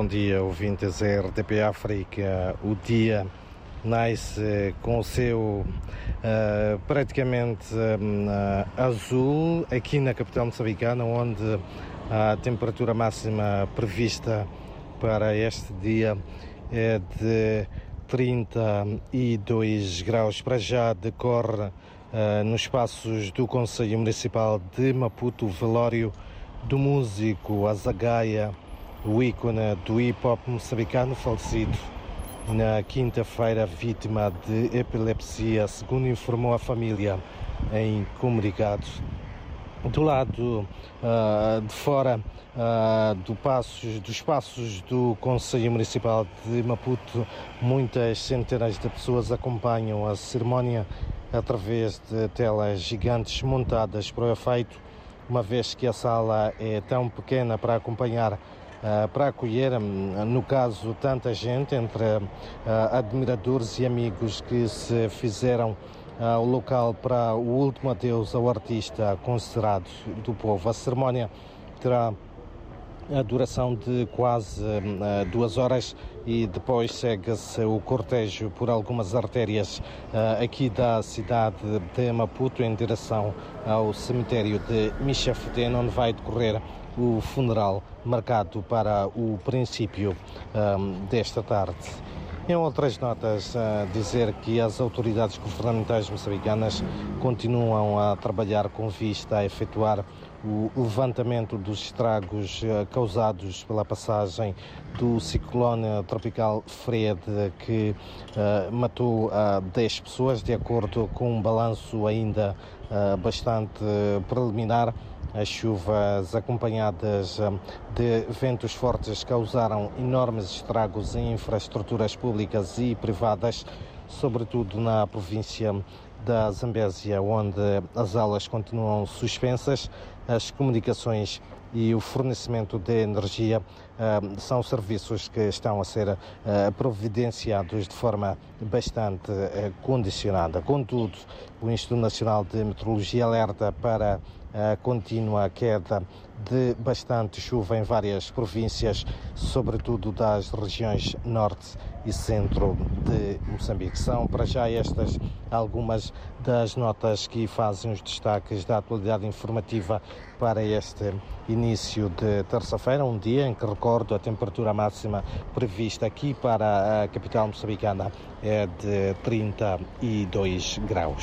bom dia, ouvintes da RTP África. O dia nasce com o céu uh, praticamente uh, azul aqui na capital moçambicana, onde a temperatura máxima prevista para este dia é de 32 graus. Para já decorre uh, nos espaços do Conselho Municipal de Maputo o velório do músico Azagaia, o ícone do hip hop moçambicano falecido na quinta-feira, vítima de epilepsia, segundo informou a família em comunicado. Do lado uh, de fora uh, do passos, dos passos do Conselho Municipal de Maputo, muitas centenas de pessoas acompanham a cerimónia através de telas gigantes montadas para o efeito, uma vez que a sala é tão pequena para acompanhar para acolher, hum, no caso, tanta gente, entre uh, admiradores e amigos que se fizeram ao uh, local para o último adeus ao artista considerado do povo. A cerimónia terá a duração de quase uh, duas horas e depois segue-se o cortejo por algumas artérias uh, aqui da cidade de Maputo em direção ao cemitério de Michafudena, onde vai decorrer o funeral marcado para o princípio um, desta tarde. Em outras notas, a dizer que as autoridades governamentais moçambicanas continuam a trabalhar com vista a efetuar o levantamento dos estragos eh, causados pela passagem do ciclone tropical Fred, que uh, matou uh, 10 pessoas, de acordo com um balanço ainda uh, bastante preliminar. As chuvas acompanhadas de ventos fortes causaram enormes estragos em infraestruturas públicas e privadas, sobretudo na província da Zambésia, onde as aulas continuam suspensas, as comunicações e o fornecimento de energia uh, são serviços que estão a ser uh, providenciados de forma bastante uh, condicionada. Contudo, o Instituto Nacional de Meteorologia alerta para a contínua queda de bastante chuva em várias províncias, sobretudo das regiões norte e centro de Moçambique. São para já estas das notas que fazem os destaques da atualidade informativa para este início de terça-feira, um dia em que recordo a temperatura máxima prevista aqui para a capital moçambicana é de 32 graus.